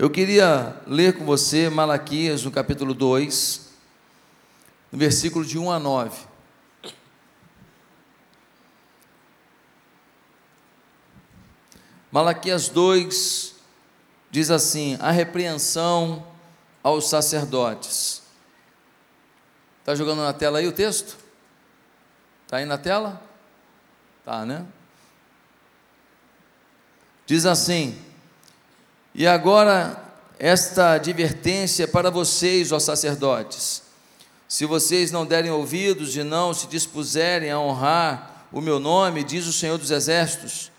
Eu queria ler com você Malaquias, no capítulo 2, no versículo de 1 a 9. Malaquias 2 diz assim: a repreensão aos sacerdotes. Está jogando na tela aí o texto? Está aí na tela? Tá, né? Diz assim: E agora esta advertência para vocês, ó sacerdotes. Se vocês não derem ouvidos e não se dispuserem a honrar o meu nome, diz o Senhor dos Exércitos,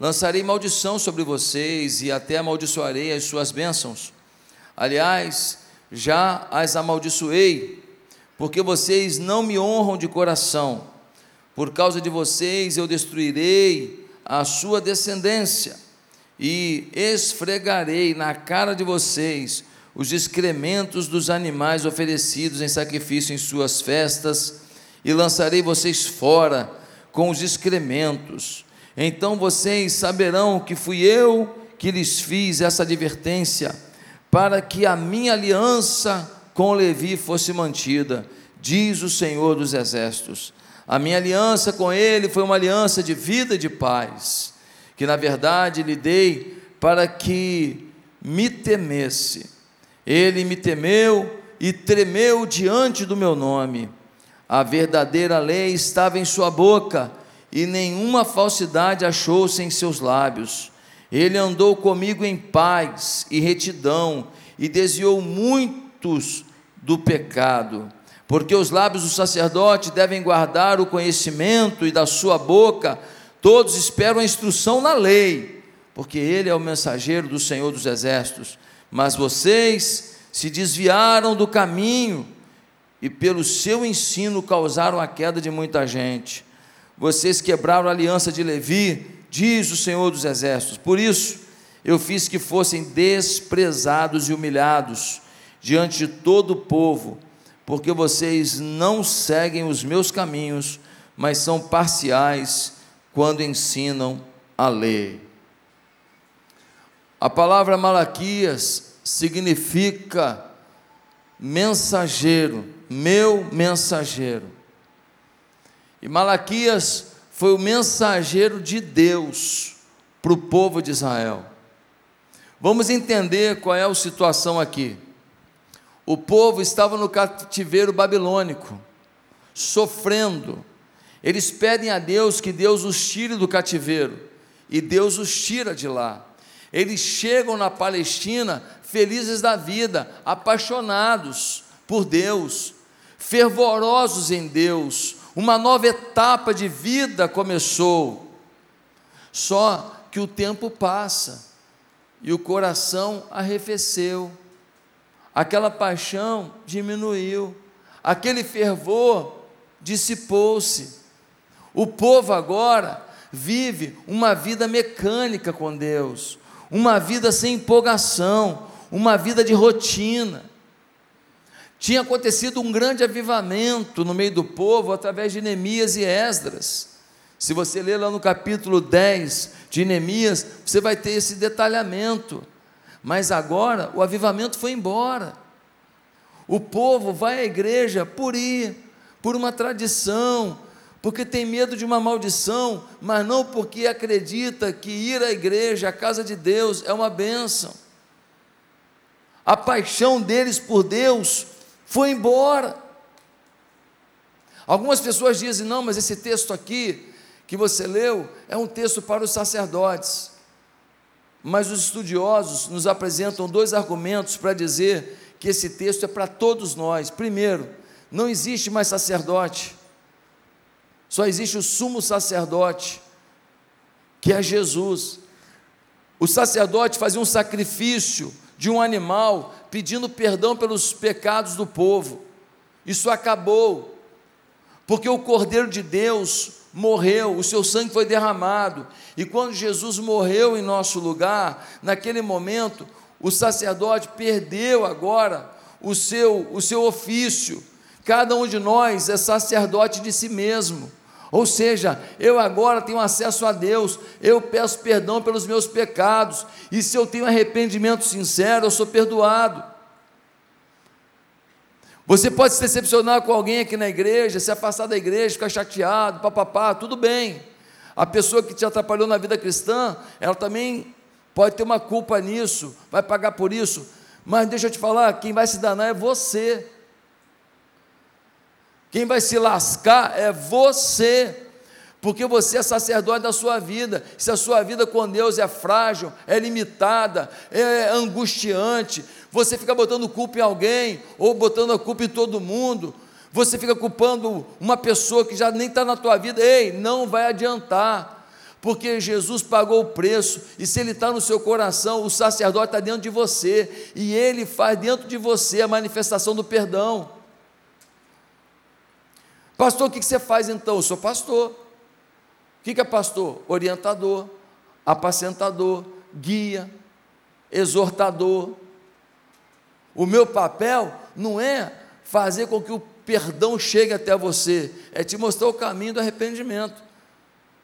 lançarei maldição sobre vocês e até amaldiçoarei as suas bênçãos. Aliás, já as amaldiçoei, porque vocês não me honram de coração. Por causa de vocês eu destruirei a sua descendência e esfregarei na cara de vocês os excrementos dos animais oferecidos em sacrifício em suas festas, e lançarei vocês fora com os excrementos. Então vocês saberão que fui eu que lhes fiz essa advertência, para que a minha aliança com Levi fosse mantida, diz o Senhor dos Exércitos. A minha aliança com ele foi uma aliança de vida e de paz, que na verdade lhe dei para que me temesse. Ele me temeu e tremeu diante do meu nome. A verdadeira lei estava em sua boca, e nenhuma falsidade achou-se em seus lábios. Ele andou comigo em paz e retidão, e desviou muitos do pecado porque os lábios do sacerdote devem guardar o conhecimento e da sua boca todos esperam a instrução na lei, porque ele é o mensageiro do Senhor dos exércitos. Mas vocês se desviaram do caminho e pelo seu ensino causaram a queda de muita gente. Vocês quebraram a aliança de Levi, diz o Senhor dos exércitos. Por isso, eu fiz que fossem desprezados e humilhados diante de todo o povo porque vocês não seguem os meus caminhos, mas são parciais quando ensinam a lei. A palavra Malaquias significa mensageiro, meu mensageiro. E Malaquias foi o mensageiro de Deus para o povo de Israel. Vamos entender qual é a situação aqui. O povo estava no cativeiro babilônico, sofrendo. Eles pedem a Deus que Deus os tire do cativeiro, e Deus os tira de lá. Eles chegam na Palestina felizes da vida, apaixonados por Deus, fervorosos em Deus. Uma nova etapa de vida começou. Só que o tempo passa e o coração arrefeceu aquela paixão diminuiu, aquele fervor dissipou-se. O povo agora vive uma vida mecânica com Deus, uma vida sem empolgação, uma vida de rotina. Tinha acontecido um grande avivamento no meio do povo através de Neemias e Esdras. Se você ler lá no capítulo 10 de Neemias, você vai ter esse detalhamento. Mas agora o avivamento foi embora. O povo vai à igreja por ir, por uma tradição, porque tem medo de uma maldição, mas não porque acredita que ir à igreja, à casa de Deus, é uma bênção. A paixão deles por Deus foi embora. Algumas pessoas dizem: não, mas esse texto aqui que você leu é um texto para os sacerdotes. Mas os estudiosos nos apresentam dois argumentos para dizer que esse texto é para todos nós. Primeiro, não existe mais sacerdote, só existe o sumo sacerdote, que é Jesus. O sacerdote fazia um sacrifício de um animal, pedindo perdão pelos pecados do povo. Isso acabou, porque o Cordeiro de Deus morreu, o seu sangue foi derramado. E quando Jesus morreu em nosso lugar, naquele momento, o sacerdote perdeu agora o seu, o seu ofício. Cada um de nós é sacerdote de si mesmo. Ou seja, eu agora tenho acesso a Deus, eu peço perdão pelos meus pecados, e se eu tenho arrependimento sincero, eu sou perdoado. Você pode se decepcionar com alguém aqui na igreja, se afastar da igreja, ficar chateado, papapá, tudo bem. A pessoa que te atrapalhou na vida cristã, ela também pode ter uma culpa nisso, vai pagar por isso. Mas deixa eu te falar, quem vai se danar é você. Quem vai se lascar é você, porque você é sacerdote da sua vida. Se a sua vida com Deus é frágil, é limitada, é angustiante, você fica botando culpa em alguém, ou botando a culpa em todo mundo, você fica culpando uma pessoa que já nem está na tua vida, ei, não vai adiantar, porque Jesus pagou o preço, e se Ele está no seu coração, o sacerdote está dentro de você, e Ele faz dentro de você a manifestação do perdão. Pastor, o que você faz então? Eu sou pastor. O que é pastor? Orientador, apacentador, guia, exortador. O meu papel não é fazer com que o perdão chegue até você, é te mostrar o caminho do arrependimento.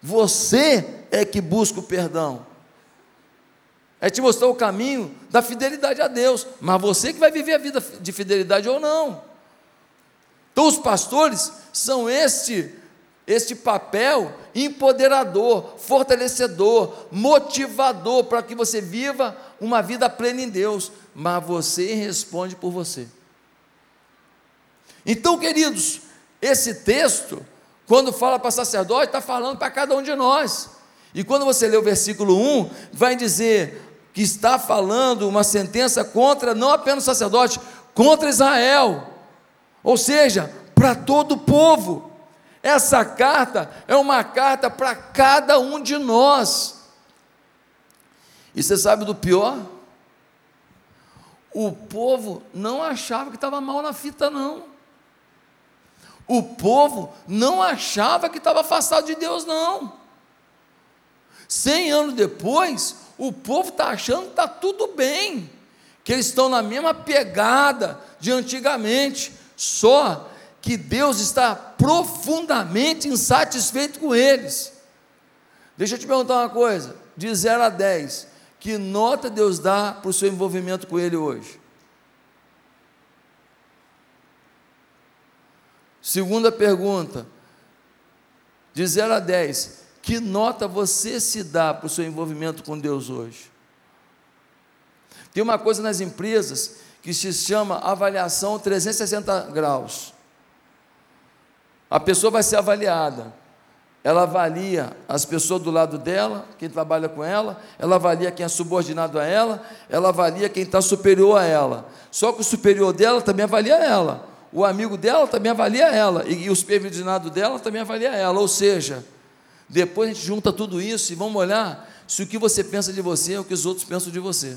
Você é que busca o perdão. É te mostrar o caminho da fidelidade a Deus, mas você que vai viver a vida de fidelidade ou não. Então os pastores são este este papel empoderador, fortalecedor, motivador para que você viva uma vida plena em Deus, mas você responde por você. Então, queridos, esse texto, quando fala para sacerdote, está falando para cada um de nós. E quando você lê o versículo 1, vai dizer que está falando uma sentença contra não apenas o sacerdote, contra Israel. Ou seja, para todo o povo. Essa carta é uma carta para cada um de nós. E você sabe do pior? O povo não achava que estava mal na fita, não. O povo não achava que estava afastado de Deus, não. Cem anos depois, o povo está achando que está tudo bem, que eles estão na mesma pegada de antigamente, só que Deus está profundamente insatisfeito com eles. Deixa eu te perguntar uma coisa: de 0 a 10, que nota Deus dá para o seu envolvimento com Ele hoje? Segunda pergunta, de 0 a 10, que nota você se dá para o seu envolvimento com Deus hoje? Tem uma coisa nas empresas que se chama avaliação 360 graus. A pessoa vai ser avaliada. Ela avalia as pessoas do lado dela, quem trabalha com ela, ela avalia quem é subordinado a ela, ela avalia quem está superior a ela. Só que o superior dela também avalia ela, o amigo dela também avalia ela, e, e o supervisionado dela também avalia ela. Ou seja, depois a gente junta tudo isso e vamos olhar se o que você pensa de você é o que os outros pensam de você.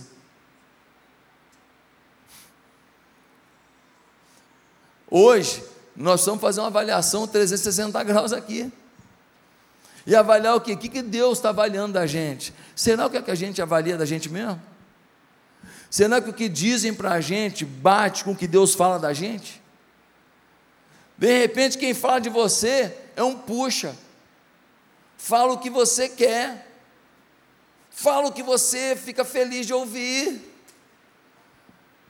Hoje, nós vamos fazer uma avaliação 360 graus aqui. E avaliar o quê? O que Deus está avaliando da gente? Será que é que a gente avalia da gente mesmo? Será que o que dizem para a gente bate com o que Deus fala da gente? De repente, quem fala de você é um puxa. Fala o que você quer. Fala o que você fica feliz de ouvir.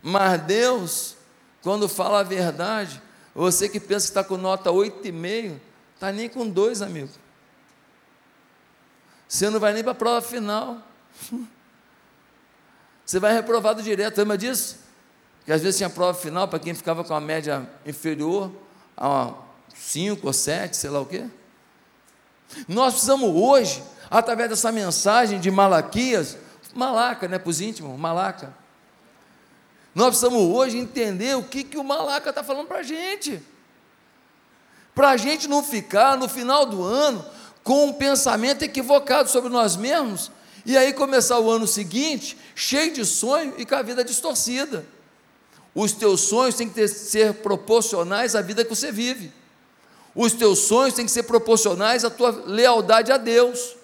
Mas Deus, quando fala a verdade, você que pensa que está com nota 8,5, está nem com 2, amigo. Você não vai nem para a prova final. Você vai reprovado direto, lembra disso? Que às vezes tinha prova final para quem ficava com a média inferior a 5 ou 7, sei lá o quê. Nós precisamos hoje, através dessa mensagem de Malaquias, Malaca, né, para os íntimos, Malaca, nós precisamos hoje entender o que, que o Malaca está falando para a gente. Para a gente não ficar no final do ano com um pensamento equivocado sobre nós mesmos e aí começar o ano seguinte cheio de sonho e com a vida distorcida. Os teus sonhos têm que ter, ser proporcionais à vida que você vive. Os teus sonhos têm que ser proporcionais à tua lealdade a Deus.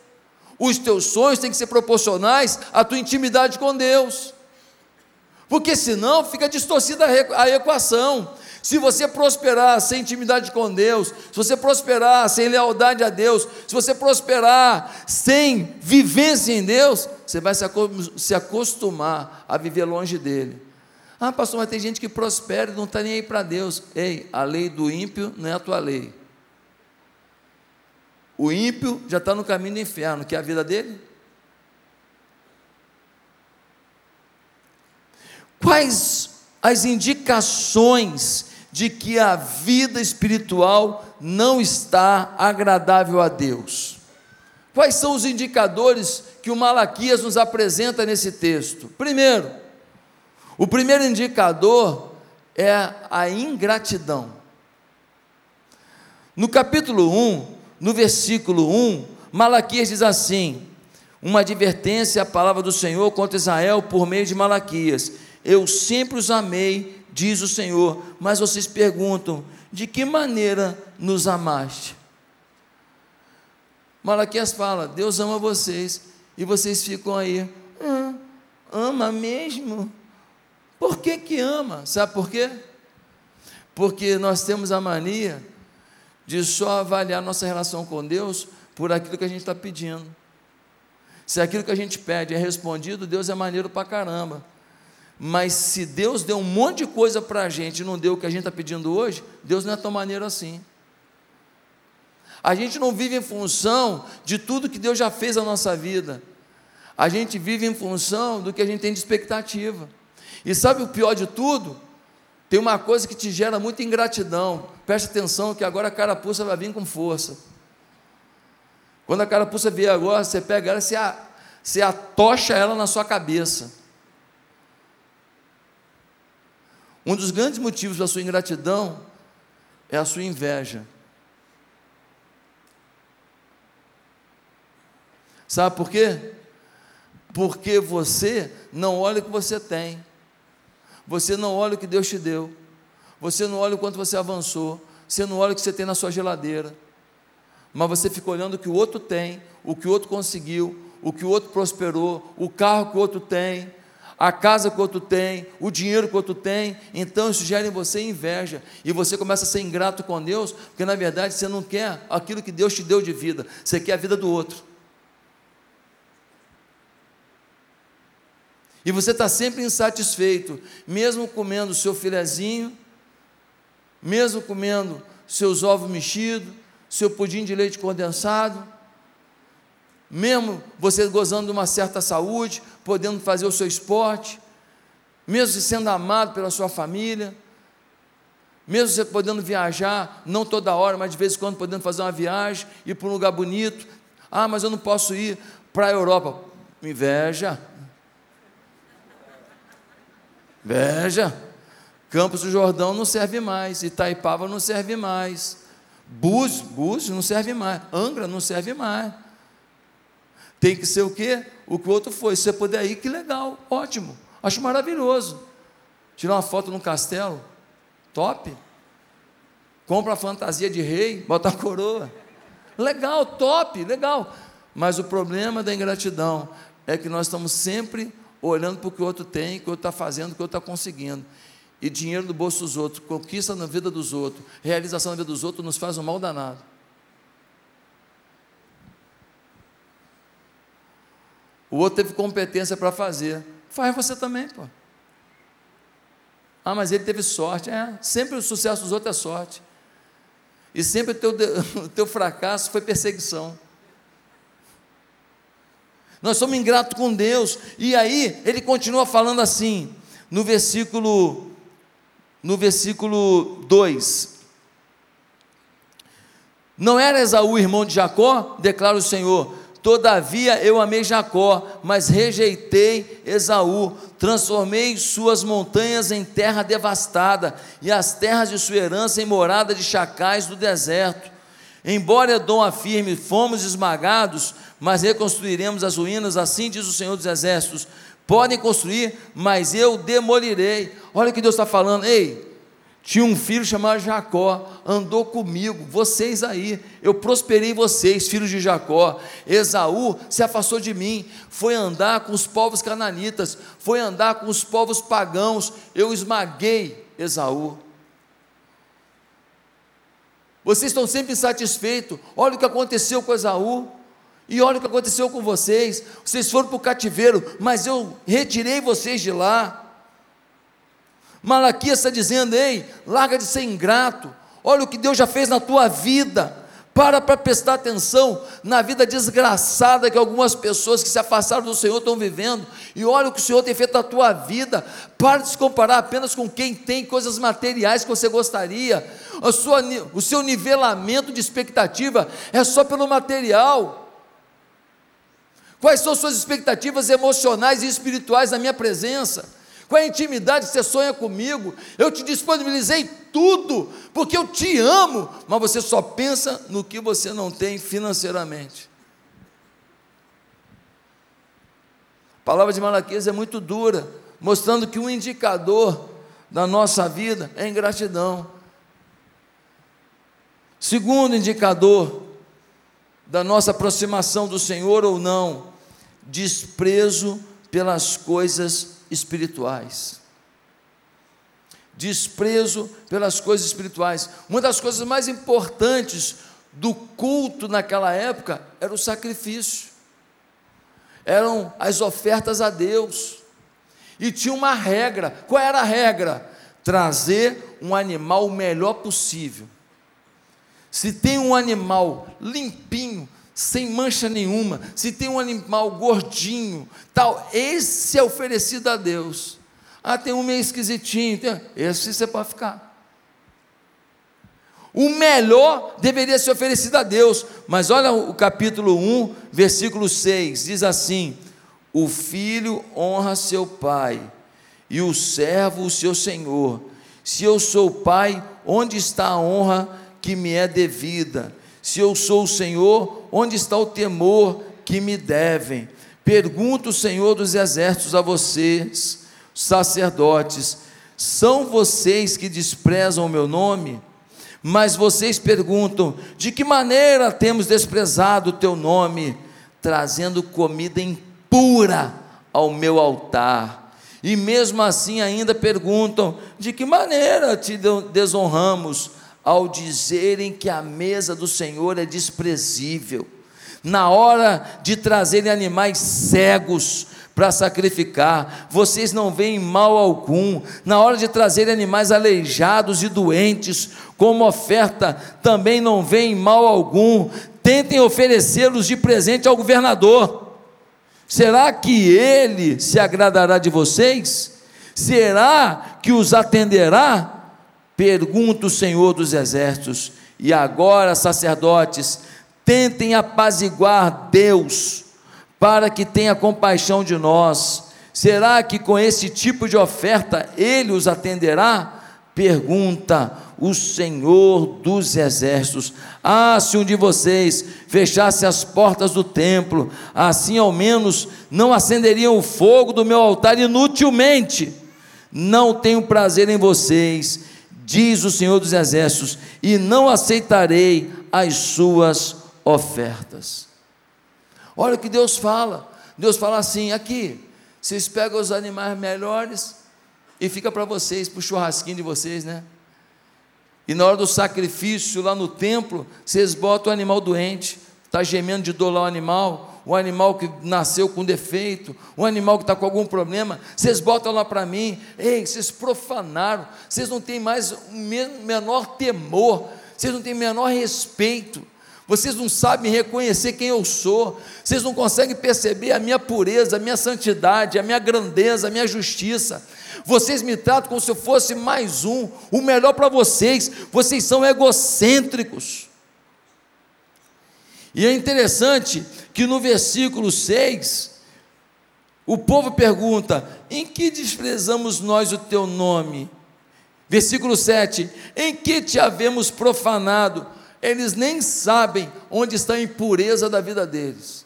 Os teus sonhos têm que ser proporcionais à tua intimidade com Deus porque senão fica distorcida a equação. Se você prosperar sem intimidade com Deus, se você prosperar sem lealdade a Deus, se você prosperar sem vivência em Deus, você vai se acostumar a viver longe dele. Ah, pastor, mas tem gente que prospera e não está nem aí para Deus. Ei, a lei do ímpio não é a tua lei. O ímpio já está no caminho do inferno, que é a vida dele. Quais as indicações de que a vida espiritual não está agradável a Deus? Quais são os indicadores que o Malaquias nos apresenta nesse texto? Primeiro, o primeiro indicador é a ingratidão. No capítulo 1, no versículo 1, Malaquias diz assim: uma advertência à palavra do Senhor contra Israel por meio de Malaquias. Eu sempre os amei, diz o Senhor. Mas vocês perguntam: de que maneira nos amaste? Malaquias fala: Deus ama vocês. E vocês ficam aí, ah, ama mesmo? Por que que ama? Sabe por quê? Porque nós temos a mania de só avaliar nossa relação com Deus por aquilo que a gente está pedindo. Se aquilo que a gente pede é respondido, Deus é maneiro pra caramba. Mas se Deus deu um monte de coisa para a gente e não deu o que a gente está pedindo hoje, Deus não é tão maneiro assim. A gente não vive em função de tudo que Deus já fez na nossa vida. A gente vive em função do que a gente tem de expectativa. E sabe o pior de tudo? Tem uma coisa que te gera muita ingratidão. Preste atenção que agora a carapuça vai vir com força. Quando a carapuça vier agora, você pega ela e você, você atocha ela na sua cabeça. Um dos grandes motivos da sua ingratidão é a sua inveja. Sabe por quê? Porque você não olha o que você tem, você não olha o que Deus te deu, você não olha o quanto você avançou, você não olha o que você tem na sua geladeira, mas você fica olhando o que o outro tem, o que o outro conseguiu, o que o outro prosperou, o carro que o outro tem, a casa que o outro tem, o dinheiro que o outro tem, então isso gera em você inveja, e você começa a ser ingrato com Deus, porque na verdade você não quer aquilo que Deus te deu de vida, você quer a vida do outro. E você está sempre insatisfeito, mesmo comendo seu filezinho, mesmo comendo seus ovos mexidos, seu pudim de leite condensado, mesmo você gozando de uma certa saúde, podendo fazer o seu esporte, mesmo sendo amado pela sua família, mesmo você podendo viajar, não toda hora, mas de vez em quando podendo fazer uma viagem, ir para um lugar bonito. Ah, mas eu não posso ir para a Europa. Inveja. Inveja. Campos do Jordão não serve mais, Itaipava não serve mais, Búzios, Búzios não serve mais, Angra não serve mais. Tem que ser o quê? O que o outro foi. Se você puder ir, que legal, ótimo. Acho maravilhoso. Tirar uma foto num castelo, top. Compra a fantasia de rei, bota a coroa. Legal, top, legal. Mas o problema da ingratidão é que nós estamos sempre olhando para o que o outro tem, o que o outro está fazendo, o que o outro está conseguindo. E dinheiro no bolso dos outros, conquista na vida dos outros, realização na vida dos outros nos faz um mal danado. O outro teve competência para fazer. Faz você também, pô. Ah, mas ele teve sorte. É, sempre o sucesso dos outros é sorte. E sempre o teu, o teu fracasso foi perseguição. Nós somos ingratos com Deus. E aí, ele continua falando assim, no versículo, no versículo 2. Não era Esaú irmão de Jacó? Declara o Senhor Todavia eu amei Jacó, mas rejeitei Esaú, transformei suas montanhas em terra devastada, e as terras de sua herança em morada de chacais do deserto. Embora Edom afirme, fomos esmagados, mas reconstruiremos as ruínas, assim diz o Senhor dos Exércitos. Podem construir, mas eu demolirei. Olha o que Deus está falando, ei, tinha um filho chamado Jacó, andou comigo, vocês aí, eu prosperei vocês, filhos de Jacó. Esaú se afastou de mim, foi andar com os povos cananitas, foi andar com os povos pagãos, eu esmaguei Esaú. Vocês estão sempre insatisfeitos. Olha o que aconteceu com Esaú. E olha o que aconteceu com vocês. Vocês foram para o cativeiro, mas eu retirei vocês de lá. Malaquias está dizendo: ei, larga de ser ingrato. Olha o que Deus já fez na tua vida. Para para prestar atenção na vida desgraçada que algumas pessoas que se afastaram do Senhor estão vivendo. E olha o que o Senhor tem feito na tua vida. Para de se comparar apenas com quem tem coisas materiais que você gostaria. Sua, o seu nivelamento de expectativa é só pelo material. Quais são suas expectativas emocionais e espirituais na minha presença? Qual é a intimidade que você sonha comigo? Eu te disponibilizei tudo, porque eu te amo, mas você só pensa no que você não tem financeiramente. A palavra de Malaquias é muito dura, mostrando que um indicador da nossa vida é ingratidão. Segundo indicador da nossa aproximação do Senhor ou não, desprezo pelas coisas espirituais. Desprezo pelas coisas espirituais. Uma das coisas mais importantes do culto naquela época era o sacrifício, eram as ofertas a Deus. E tinha uma regra: qual era a regra? Trazer um animal o melhor possível. Se tem um animal limpinho, sem mancha nenhuma, se tem um animal gordinho, tal, esse é oferecido a Deus. Ah, tem um meio esquisitinho, tem, esse você pode ficar. O melhor deveria ser oferecido a Deus, mas olha o capítulo 1, versículo 6, diz assim: O filho honra seu pai, e o servo o seu senhor. Se eu sou pai, onde está a honra que me é devida? Se eu sou o Senhor, onde está o temor que me devem? Pergunto, Senhor dos exércitos, a vocês, sacerdotes: são vocês que desprezam o meu nome? Mas vocês perguntam: de que maneira temos desprezado o teu nome, trazendo comida impura ao meu altar? E mesmo assim ainda perguntam: de que maneira te desonramos? Ao dizerem que a mesa do Senhor é desprezível. Na hora de trazerem animais cegos para sacrificar, vocês não veem mal algum. Na hora de trazerem animais aleijados e doentes, como oferta, também não veem mal algum. Tentem oferecê-los de presente ao governador. Será que ele se agradará de vocês? Será que os atenderá? Pergunta o Senhor dos Exércitos, e agora, sacerdotes, tentem apaziguar Deus, para que tenha compaixão de nós. Será que com esse tipo de oferta ele os atenderá? Pergunta o Senhor dos Exércitos. Ah, se um de vocês fechasse as portas do templo, assim ao menos não acenderiam o fogo do meu altar inutilmente. Não tenho prazer em vocês diz o Senhor dos Exércitos, e não aceitarei as suas ofertas. Olha o que Deus fala. Deus fala assim: aqui, vocês pegam os animais melhores e fica para vocês, para o churrasquinho de vocês, né? E na hora do sacrifício lá no templo, vocês botam o animal doente, está gemendo de dor lá o animal, o animal que nasceu com defeito, o animal que está com algum problema, vocês botam lá para mim, ei, vocês profanaram, vocês não têm mais o menor temor, vocês não têm menor respeito, vocês não sabem reconhecer quem eu sou, vocês não conseguem perceber a minha pureza, a minha santidade, a minha grandeza, a minha justiça. Vocês me tratam como se eu fosse mais um, o melhor para vocês, vocês são egocêntricos. E é interessante que no versículo 6, o povo pergunta: em que desprezamos nós o teu nome? Versículo 7: em que te havemos profanado? Eles nem sabem onde está a impureza da vida deles.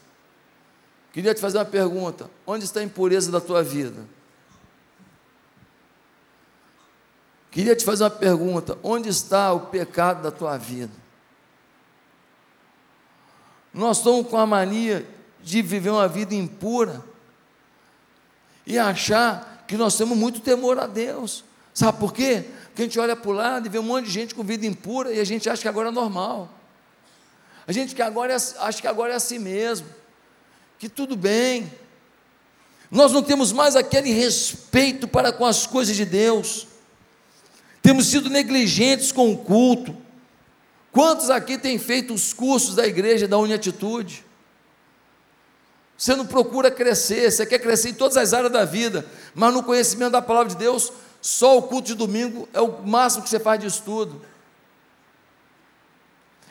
Queria te fazer uma pergunta: onde está a impureza da tua vida? Queria te fazer uma pergunta: onde está o pecado da tua vida? Nós estamos com a mania de viver uma vida impura e achar que nós temos muito temor a Deus. Sabe por quê? Porque a gente olha para o lado e vê um monte de gente com vida impura e a gente acha que agora é normal. A gente que agora é, acha que agora é assim mesmo, que tudo bem. Nós não temos mais aquele respeito para com as coisas de Deus. Temos sido negligentes com o culto. Quantos aqui têm feito os cursos da igreja da Uniatitude? Você não procura crescer, você quer crescer em todas as áreas da vida, mas no conhecimento da palavra de Deus, só o culto de domingo é o máximo que você faz de estudo.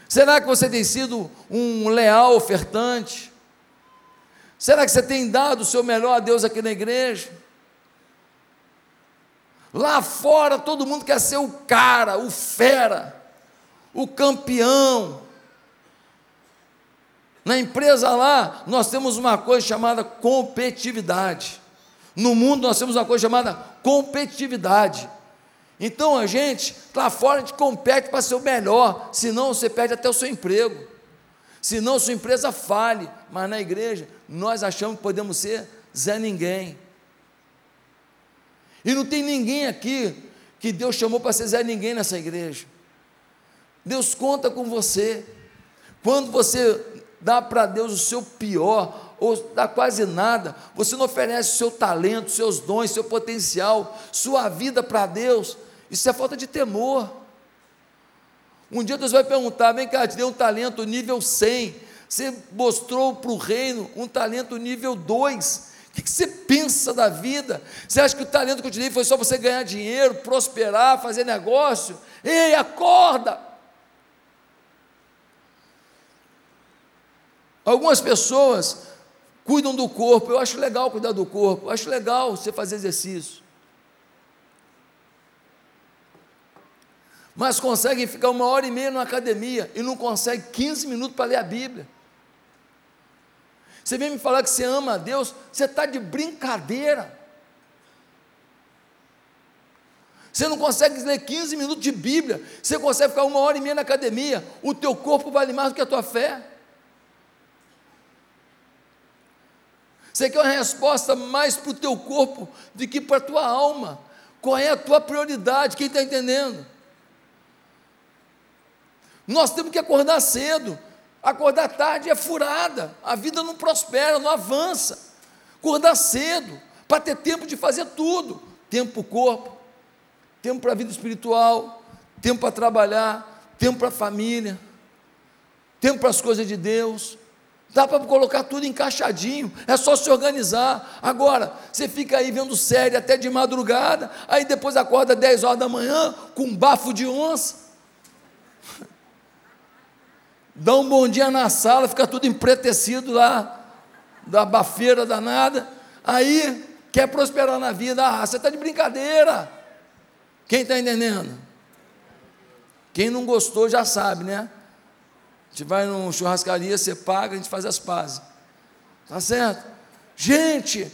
Será que você tem sido um leal ofertante? Será que você tem dado o seu melhor a Deus aqui na igreja? Lá fora todo mundo quer ser o cara, o fera, o campeão, na empresa lá, nós temos uma coisa chamada competitividade. No mundo, nós temos uma coisa chamada competitividade. Então a gente, lá fora, a gente compete para ser o melhor, senão você perde até o seu emprego. Senão sua empresa fale. Mas na igreja, nós achamos que podemos ser Zé Ninguém. E não tem ninguém aqui que Deus chamou para ser Zé Ninguém nessa igreja. Deus conta com você. Quando você dá para Deus o seu pior, ou dá quase nada, você não oferece o seu talento, seus dons, seu potencial, sua vida para Deus, isso é falta de temor. Um dia Deus vai perguntar: vem cá, te dei um talento nível 100, você mostrou para o reino um talento nível 2. O que, que você pensa da vida? Você acha que o talento que eu te dei foi só você ganhar dinheiro, prosperar, fazer negócio? Ei, acorda! Algumas pessoas cuidam do corpo, eu acho legal cuidar do corpo, eu acho legal você fazer exercício. Mas conseguem ficar uma hora e meia na academia e não conseguem 15 minutos para ler a Bíblia. Você vem me falar que você ama a Deus, você está de brincadeira. Você não consegue ler 15 minutos de Bíblia, você consegue ficar uma hora e meia na academia, o teu corpo vale mais do que a tua fé. Você quer uma resposta mais para o teu corpo do que para a tua alma. Qual é a tua prioridade? Quem está entendendo? Nós temos que acordar cedo. Acordar tarde é furada. A vida não prospera, não avança. Acordar cedo, para ter tempo de fazer tudo: tempo para o corpo, tempo para a vida espiritual, tempo para trabalhar, tempo para a família, tempo para as coisas de Deus. Dá para colocar tudo encaixadinho, é só se organizar. Agora, você fica aí vendo série até de madrugada, aí depois acorda 10 horas da manhã com um bafo de onça. Dá um bom dia na sala, fica tudo empretecido lá, da bafeira danada. Aí quer prosperar na vida. Ah, você está de brincadeira. Quem está entendendo? Quem não gostou já sabe, né? A gente vai numa churrascaria, você paga, a gente faz as pazes. Tá certo? Gente,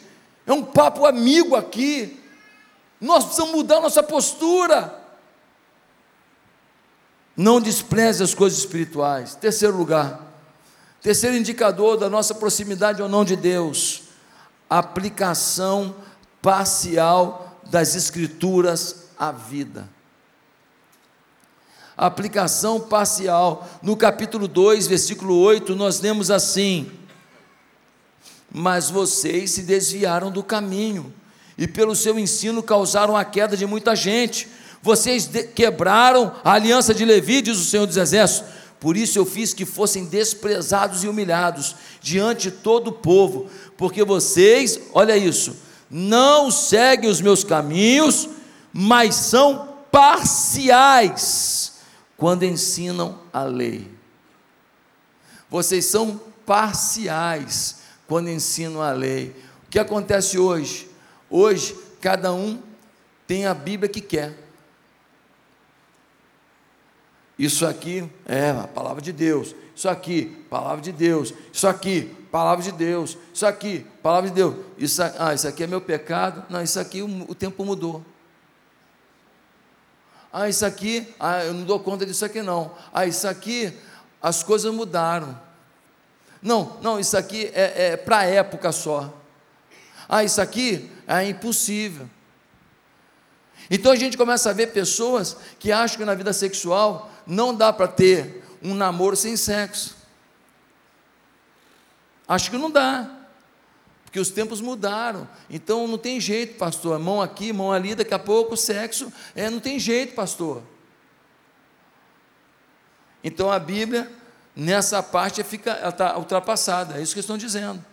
é um papo amigo aqui. Nós precisamos mudar nossa postura. Não despreze as coisas espirituais. Terceiro lugar. Terceiro indicador da nossa proximidade ou não de Deus. Aplicação parcial das Escrituras à vida aplicação parcial. No capítulo 2, versículo 8, nós lemos assim: Mas vocês se desviaram do caminho, e pelo seu ensino causaram a queda de muita gente. Vocês quebraram a aliança de Levi, diz o Senhor dos Exércitos. Por isso eu fiz que fossem desprezados e humilhados diante de todo o povo, porque vocês, olha isso, não seguem os meus caminhos, mas são parciais quando ensinam a lei. Vocês são parciais quando ensinam a lei. O que acontece hoje? Hoje, cada um tem a Bíblia que quer. Isso aqui é a palavra de Deus. Isso aqui, palavra de Deus. Isso aqui, palavra de Deus. Isso aqui, palavra de Deus. Isso, ah, isso aqui é meu pecado. Não, isso aqui o, o tempo mudou. Ah, isso aqui, ah, eu não dou conta disso aqui não. Ah, isso aqui, as coisas mudaram. Não, não, isso aqui é, é para época só. Ah, isso aqui é impossível. Então a gente começa a ver pessoas que acham que na vida sexual não dá para ter um namoro sem sexo. Acho que não dá, porque os tempos mudaram. Então não tem jeito, pastor. Mão aqui, mão ali, daqui a pouco sexo. É, não tem jeito, pastor. Então a Bíblia, nessa parte, fica, ela está ultrapassada. É isso que estão dizendo.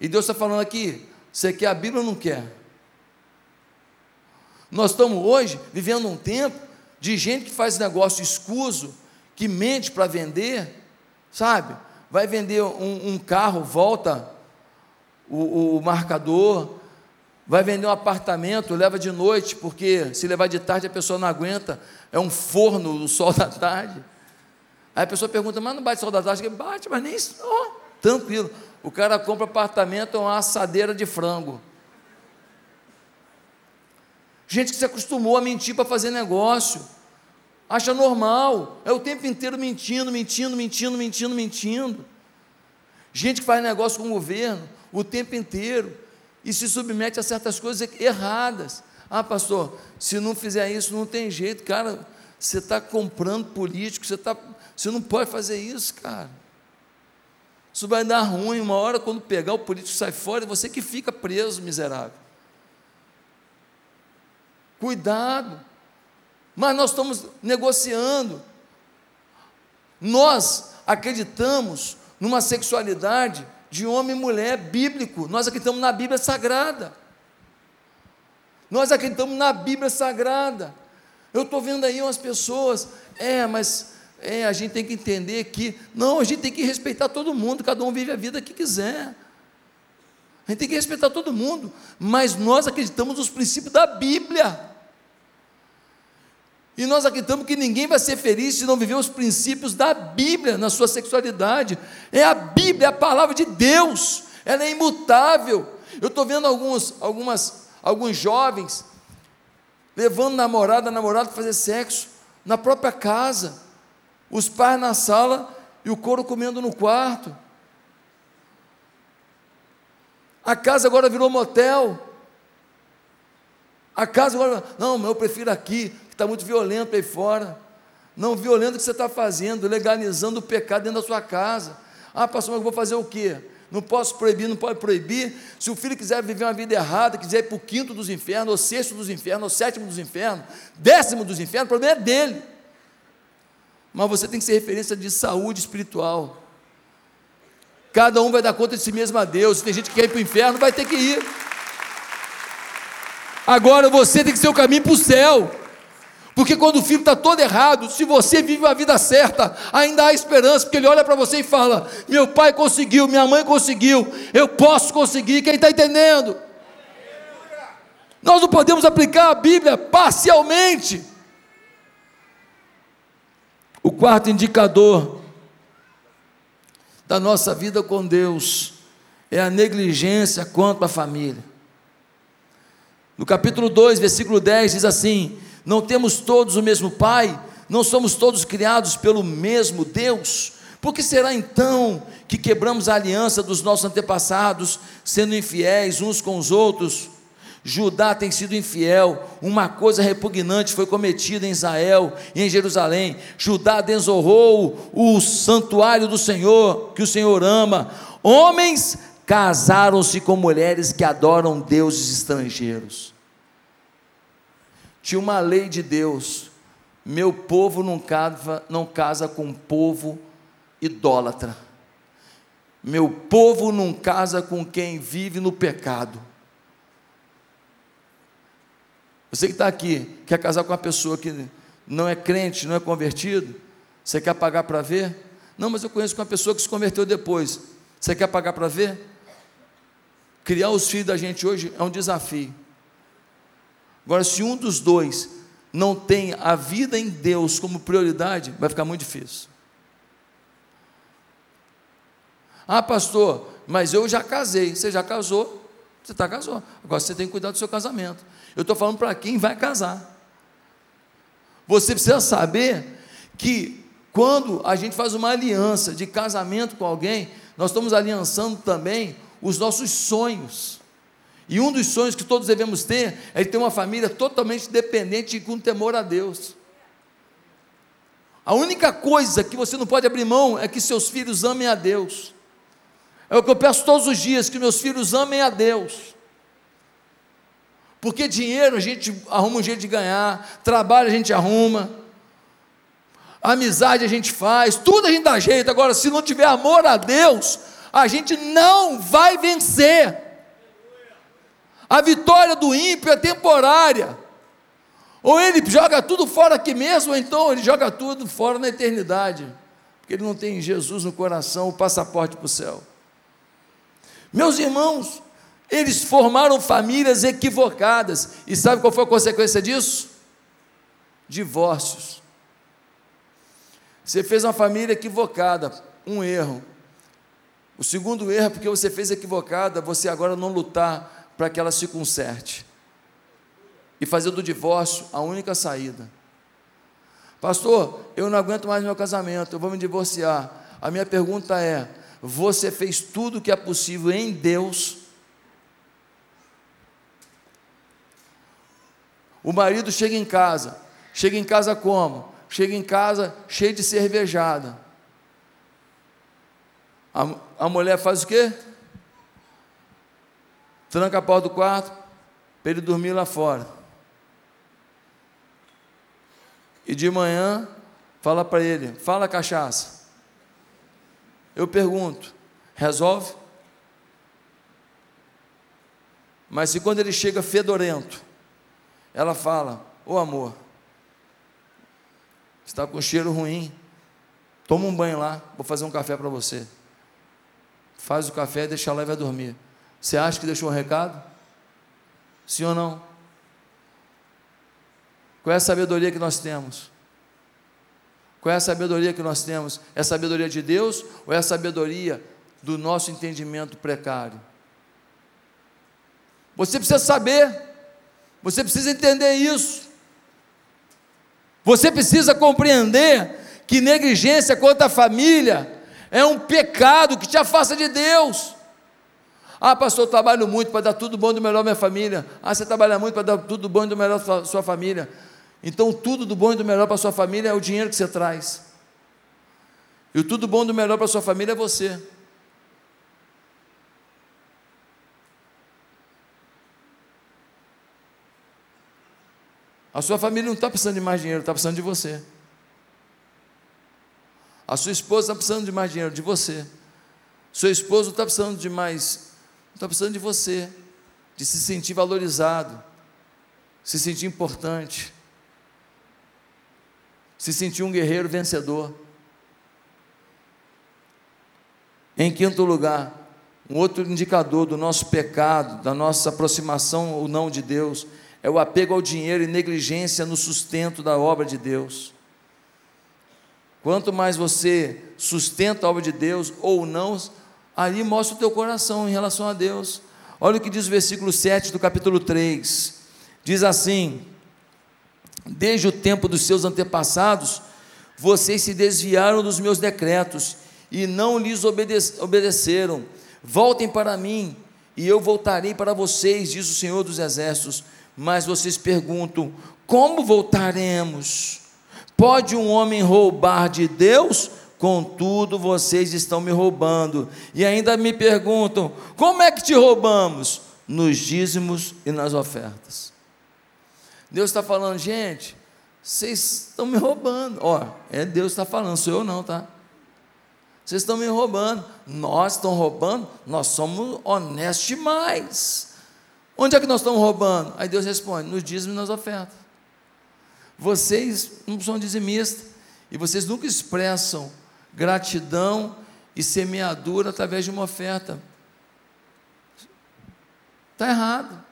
E Deus está falando aqui: você quer a Bíblia ou não quer? Nós estamos hoje vivendo um tempo de gente que faz negócio escuso, que mente para vender, sabe? Vai vender um, um carro, volta o, o, marcador, vai vender um apartamento, leva de noite, porque se levar de tarde a pessoa não aguenta, é um forno do sol da tarde. Aí a pessoa pergunta, mas não bate sol da tarde? Bate, mas nem oh, tranquilo. O cara compra apartamento, é uma assadeira de frango. Gente que se acostumou a mentir para fazer negócio. Acha normal. É o tempo inteiro mentindo, mentindo, mentindo, mentindo, mentindo. Gente que faz negócio com o governo o tempo inteiro e se submete a certas coisas erradas. Ah, pastor, se não fizer isso, não tem jeito, cara. Você está comprando político, você, tá, você não pode fazer isso, cara. Isso vai dar ruim. Uma hora, quando pegar o político sai fora, é você que fica preso, miserável. Cuidado. Mas nós estamos negociando. Nós acreditamos numa sexualidade de homem e mulher bíblico. Nós acreditamos na Bíblia Sagrada. Nós acreditamos na Bíblia Sagrada. Eu estou vendo aí umas pessoas, é, mas é, a gente tem que entender que, não, a gente tem que respeitar todo mundo, cada um vive a vida que quiser. A gente tem que respeitar todo mundo, mas nós acreditamos nos princípios da Bíblia. E nós acreditamos que ninguém vai ser feliz se não viver os princípios da Bíblia na sua sexualidade. É a Bíblia, é a palavra de Deus, ela é imutável. Eu estou vendo alguns, algumas, alguns jovens levando namorada, namorado para fazer sexo na própria casa, os pais na sala e o couro comendo no quarto. A casa agora virou motel. A casa agora, não, eu prefiro aqui que está muito violento aí fora. Não, violento o que você está fazendo, legalizando o pecado dentro da sua casa. Ah, pastor, mas eu vou fazer o quê? Não posso proibir, não pode proibir. Se o filho quiser viver uma vida errada, quiser ir para o quinto dos infernos, ou sexto dos infernos, ou sétimo dos infernos, décimo dos infernos, o problema é dele. Mas você tem que ser referência de saúde espiritual. Cada um vai dar conta de si mesmo a Deus. Se tem gente que quer ir para o inferno, vai ter que ir. Agora você tem que ser o caminho para o céu. Porque quando o filho está todo errado, se você vive a vida certa, ainda há esperança, porque ele olha para você e fala: Meu pai conseguiu, minha mãe conseguiu, eu posso conseguir. Quem está entendendo? Nós não podemos aplicar a Bíblia parcialmente. O quarto indicador da nossa vida com Deus é a negligência quanto à família. No capítulo 2, versículo 10 diz assim: não temos todos o mesmo Pai, não somos todos criados pelo mesmo Deus. Por que será então que quebramos a aliança dos nossos antepassados, sendo infiéis uns com os outros? Judá tem sido infiel, uma coisa repugnante foi cometida em Israel e em Jerusalém. Judá desonrou o santuário do Senhor, que o Senhor ama. Homens casaram-se com mulheres que adoram deuses estrangeiros. Tinha uma lei de Deus: meu povo não casa, não casa com um povo idólatra. Meu povo não casa com quem vive no pecado. Você que está aqui, quer casar com uma pessoa que não é crente, não é convertido? Você quer pagar para ver? Não, mas eu conheço uma pessoa que se converteu depois. Você quer pagar para ver? Criar os filhos da gente hoje é um desafio. Agora, se um dos dois não tem a vida em Deus como prioridade, vai ficar muito difícil. Ah, pastor, mas eu já casei. Você já casou? Você está casou. Agora você tem que cuidar do seu casamento. Eu estou falando para quem vai casar. Você precisa saber que quando a gente faz uma aliança de casamento com alguém, nós estamos aliançando também os nossos sonhos. E um dos sonhos que todos devemos ter é ter uma família totalmente dependente e com temor a Deus. A única coisa que você não pode abrir mão é que seus filhos amem a Deus. É o que eu peço todos os dias: que meus filhos amem a Deus. Porque dinheiro a gente arruma um jeito de ganhar, trabalho a gente arruma, amizade a gente faz, tudo a gente dá jeito. Agora, se não tiver amor a Deus, a gente não vai vencer. A vitória do ímpio é temporária. Ou ele joga tudo fora aqui mesmo, ou então ele joga tudo fora na eternidade. Porque ele não tem Jesus no coração, o passaporte para o céu. Meus irmãos, eles formaram famílias equivocadas. E sabe qual foi a consequência disso? Divórcios. Você fez uma família equivocada, um erro. O segundo erro é porque você fez equivocada, você agora não lutar para que ela se conserte. E fazer do divórcio a única saída. Pastor, eu não aguento mais meu casamento, eu vou me divorciar. A minha pergunta é: você fez tudo o que é possível em Deus? O marido chega em casa, chega em casa como? Chega em casa cheio de cervejada. A, a mulher faz o quê? Tranca a porta do quarto para ele dormir lá fora. E de manhã, fala para ele: fala cachaça. Eu pergunto: resolve? Mas se quando ele chega fedorento, ela fala: Ô oh, amor, está com cheiro ruim, toma um banho lá, vou fazer um café para você. Faz o café, deixa lá e vai dormir. Você acha que deixou um recado? Sim ou não? Qual é a sabedoria que nós temos? Qual é a sabedoria que nós temos? É a sabedoria de Deus ou é a sabedoria do nosso entendimento precário? Você precisa saber, você precisa entender isso. Você precisa compreender que negligência contra a família é um pecado que te afasta de Deus. Ah, pastor, eu trabalho muito para dar tudo bom do melhor à minha família. Ah, você trabalha muito para dar tudo bom e do melhor para sua família. Então, tudo do bom e do melhor para sua família é o dinheiro que você traz. E o tudo bom do melhor para sua família é você. A sua família não está precisando de mais dinheiro, está precisando de você. A sua esposa está precisando de mais dinheiro, de você. Seu esposo está precisando de mais Estou precisando de você, de se sentir valorizado, se sentir importante, se sentir um guerreiro vencedor. Em quinto lugar, um outro indicador do nosso pecado, da nossa aproximação ou não de Deus, é o apego ao dinheiro e negligência no sustento da obra de Deus. Quanto mais você sustenta a obra de Deus ou não, ali mostra o teu coração em relação a Deus. Olha o que diz o versículo 7 do capítulo 3. Diz assim: Desde o tempo dos seus antepassados, vocês se desviaram dos meus decretos e não lhes obedeceram. Voltem para mim, e eu voltarei para vocês, diz o Senhor dos Exércitos. Mas vocês perguntam: como voltaremos? Pode um homem roubar de Deus? Contudo, vocês estão me roubando. E ainda me perguntam: como é que te roubamos? Nos dízimos e nas ofertas. Deus está falando, gente, vocês estão me roubando. Ó, é Deus que está falando, sou eu não, tá? Vocês estão me roubando. Nós estamos roubando, nós somos honestos demais. Onde é que nós estamos roubando? Aí Deus responde: nos dízimos e nas ofertas. Vocês não são dizimistas e vocês nunca expressam gratidão e semeadura através de uma oferta. Está errado.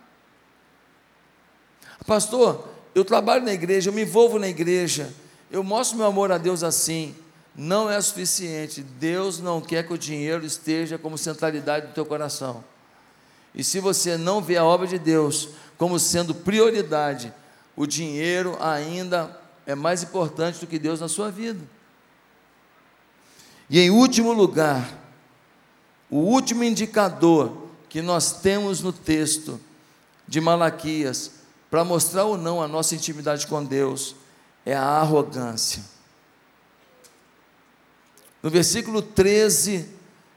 Pastor, eu trabalho na igreja, eu me envolvo na igreja, eu mostro meu amor a Deus assim. Não é suficiente. Deus não quer que o dinheiro esteja como centralidade do teu coração. E se você não vê a obra de Deus como sendo prioridade, o dinheiro ainda é mais importante do que Deus na sua vida. E em último lugar, o último indicador que nós temos no texto de Malaquias, para mostrar ou não a nossa intimidade com Deus, é a arrogância. No versículo 13,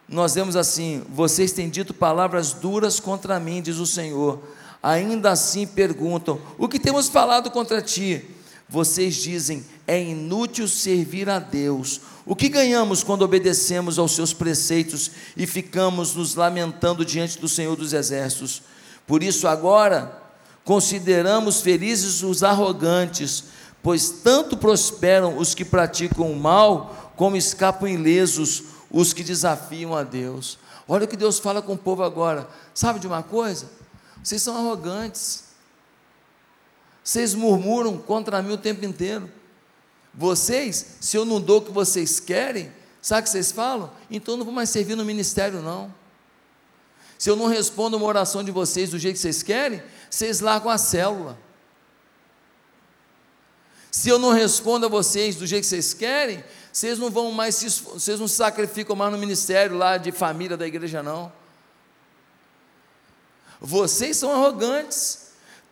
nós vemos assim: Vocês têm dito palavras duras contra mim, diz o Senhor. Ainda assim perguntam: O que temos falado contra ti? Vocês dizem: É inútil servir a Deus. O que ganhamos quando obedecemos aos seus preceitos e ficamos nos lamentando diante do Senhor dos Exércitos? Por isso, agora, consideramos felizes os arrogantes, pois tanto prosperam os que praticam o mal como escapam ilesos os que desafiam a Deus. Olha o que Deus fala com o povo agora. Sabe de uma coisa? Vocês são arrogantes. Vocês murmuram contra mim o tempo inteiro. Vocês, se eu não dou o que vocês querem, sabe o que vocês falam? Então eu não vou mais servir no ministério, não. Se eu não respondo uma oração de vocês do jeito que vocês querem, vocês largam a célula. Se eu não respondo a vocês do jeito que vocês querem, vocês não vão mais se, vocês não sacrificam mais no ministério lá de família da igreja, não. Vocês são arrogantes.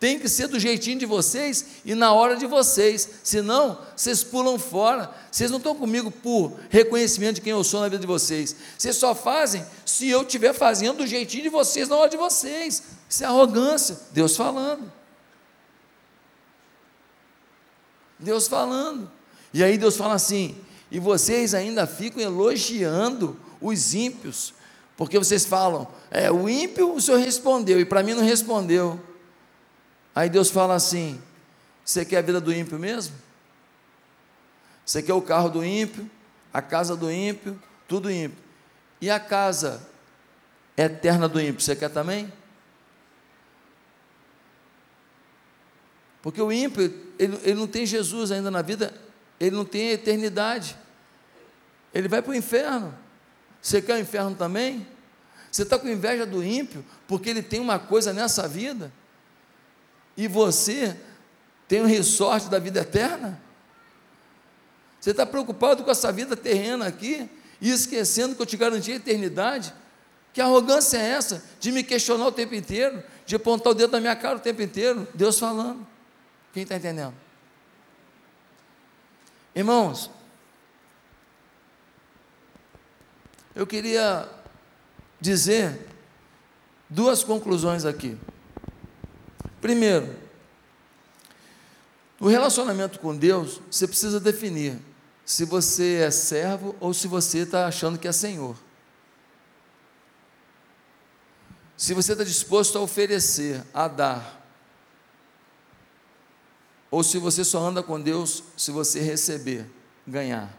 Tem que ser do jeitinho de vocês e na hora de vocês. Senão, vocês pulam fora. Vocês não estão comigo por reconhecimento de quem eu sou na vida de vocês. Vocês só fazem se eu estiver fazendo do jeitinho de vocês na hora de vocês. Isso é arrogância. Deus falando. Deus falando. E aí Deus fala assim: e vocês ainda ficam elogiando os ímpios, porque vocês falam, é, o ímpio o Senhor respondeu, e para mim não respondeu. Aí Deus fala assim: você quer a vida do ímpio mesmo? Você quer o carro do ímpio, a casa do ímpio, tudo ímpio. E a casa eterna do ímpio, você quer também? Porque o ímpio, ele, ele não tem Jesus ainda na vida, ele não tem eternidade ele vai para o inferno. Você quer o inferno também? Você está com inveja do ímpio, porque ele tem uma coisa nessa vida, e você tem o um ressorte da vida eterna? Você está preocupado com essa vida terrena aqui, e esquecendo que eu te garanti a eternidade? Que arrogância é essa de me questionar o tempo inteiro, de apontar o dedo na minha cara o tempo inteiro? Deus falando. Quem está entendendo? Irmãos, eu queria dizer duas conclusões aqui. Primeiro, o relacionamento com Deus, você precisa definir se você é servo ou se você está achando que é senhor. Se você está disposto a oferecer, a dar, ou se você só anda com Deus se você receber, ganhar.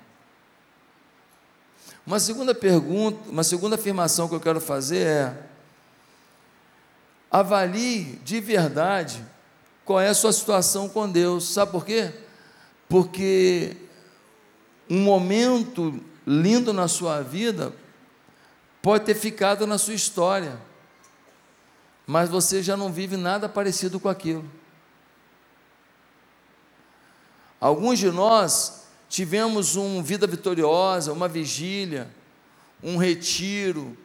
Uma segunda pergunta, uma segunda afirmação que eu quero fazer é: avalie de verdade qual é a sua situação com Deus. Sabe por quê? Porque um momento lindo na sua vida pode ter ficado na sua história, mas você já não vive nada parecido com aquilo. Alguns de nós tivemos uma vida vitoriosa, uma vigília, um retiro,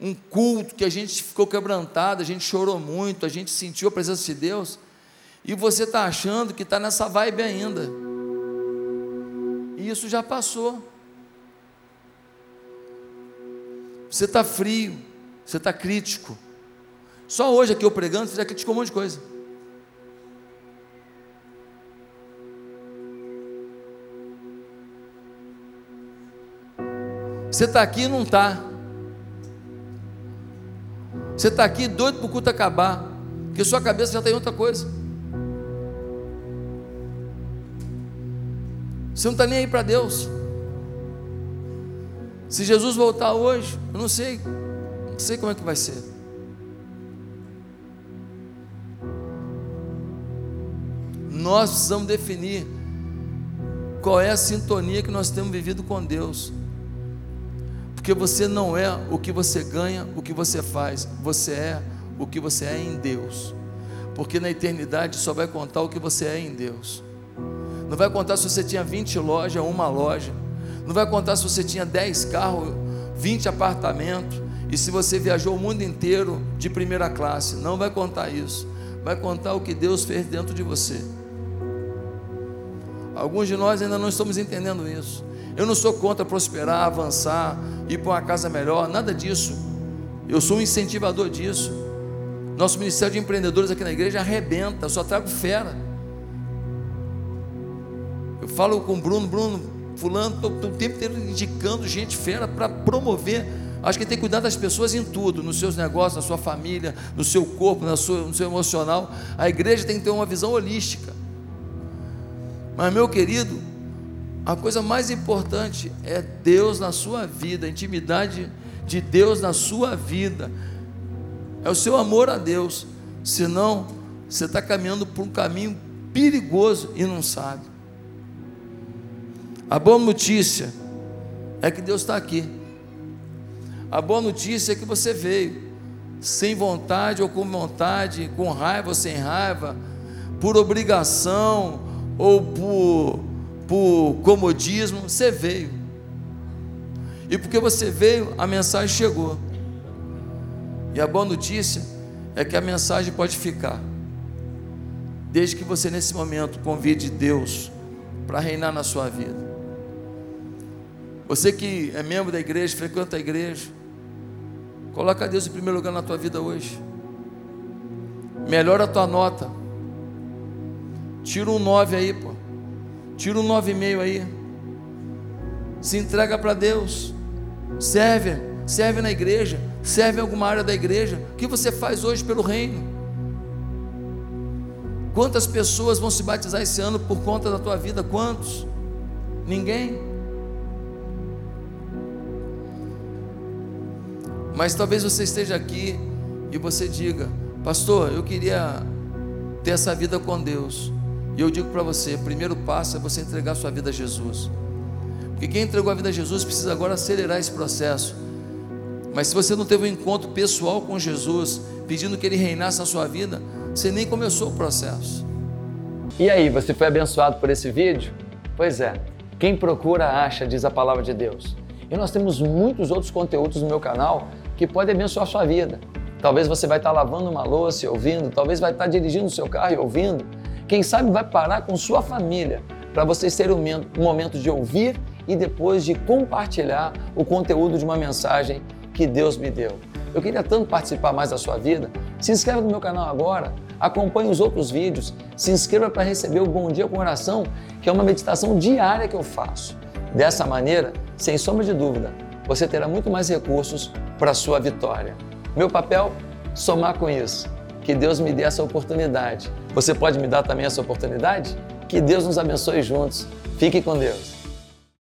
um culto que a gente ficou quebrantado, a gente chorou muito, a gente sentiu a presença de Deus, e você está achando que está nessa vibe ainda, e isso já passou. Você está frio, você está crítico. Só hoje aqui eu pregando, você já criticou um monte de coisa. Você está aqui e não está. Você está aqui doido para o culto acabar, porque sua cabeça já tem outra coisa. Você não está nem aí para Deus. Se Jesus voltar hoje, eu não sei, não sei como é que vai ser. Nós precisamos definir qual é a sintonia que nós temos vivido com Deus. Porque você não é o que você ganha, o que você faz, você é o que você é em Deus. Porque na eternidade só vai contar o que você é em Deus. Não vai contar se você tinha 20 lojas, uma loja. Não vai contar se você tinha 10 carros, 20 apartamentos. E se você viajou o mundo inteiro de primeira classe. Não vai contar isso. vai contar o que Deus fez dentro de você. Alguns de nós ainda não estamos entendendo isso. Eu não sou contra prosperar, avançar, ir para uma casa melhor, nada disso. Eu sou um incentivador disso. Nosso Ministério de Empreendedores aqui na igreja arrebenta, eu só trago fera. Eu falo com o Bruno, Bruno, fulano, estou o tempo inteiro indicando gente fera para promover. Acho que tem que cuidar das pessoas em tudo, nos seus negócios, na sua família, no seu corpo, no seu, no seu emocional. A igreja tem que ter uma visão holística. Mas, meu querido, a coisa mais importante é Deus na sua vida, a intimidade de Deus na sua vida, é o seu amor a Deus, senão você está caminhando por um caminho perigoso e não sabe. A boa notícia é que Deus está aqui. A boa notícia é que você veio, sem vontade ou com vontade, com raiva ou sem raiva, por obrigação ou por, por comodismo, você veio. E porque você veio, a mensagem chegou. E a boa notícia é que a mensagem pode ficar. Desde que você nesse momento convide Deus para reinar na sua vida. Você que é membro da igreja, frequenta a igreja, coloca Deus em primeiro lugar na tua vida hoje. Melhora a tua nota. Tira um 9 aí, pô. Tira um 9,5 aí. Se entrega para Deus. Serve, serve na igreja, serve em alguma área da igreja. O que você faz hoje pelo reino? Quantas pessoas vão se batizar esse ano por conta da tua vida? Quantos? Ninguém. Mas talvez você esteja aqui e você diga, pastor, eu queria ter essa vida com Deus. E eu digo para você: o primeiro passo é você entregar sua vida a Jesus. Porque quem entregou a vida a Jesus precisa agora acelerar esse processo. Mas se você não teve um encontro pessoal com Jesus, pedindo que Ele reinasse na sua vida, você nem começou o processo. E aí, você foi abençoado por esse vídeo? Pois é, quem procura acha, diz a palavra de Deus. E nós temos muitos outros conteúdos no meu canal que podem abençoar sua vida. Talvez você vai estar lavando uma louça e ouvindo, talvez vai estar dirigindo o seu carro e ouvindo, quem sabe vai parar com sua família para vocês terem um momento de ouvir e depois de compartilhar o conteúdo de uma mensagem que Deus me deu. Eu queria tanto participar mais da sua vida. Se inscreva no meu canal agora, acompanhe os outros vídeos, se inscreva para receber o Bom Dia com Oração, que é uma meditação diária que eu faço. Dessa maneira, sem sombra de dúvida, você terá muito mais recursos para a sua vitória. Meu papel? Somar com isso. Que Deus me dê essa oportunidade. Você pode me dar também essa oportunidade? Que Deus nos abençoe juntos. Fique com Deus.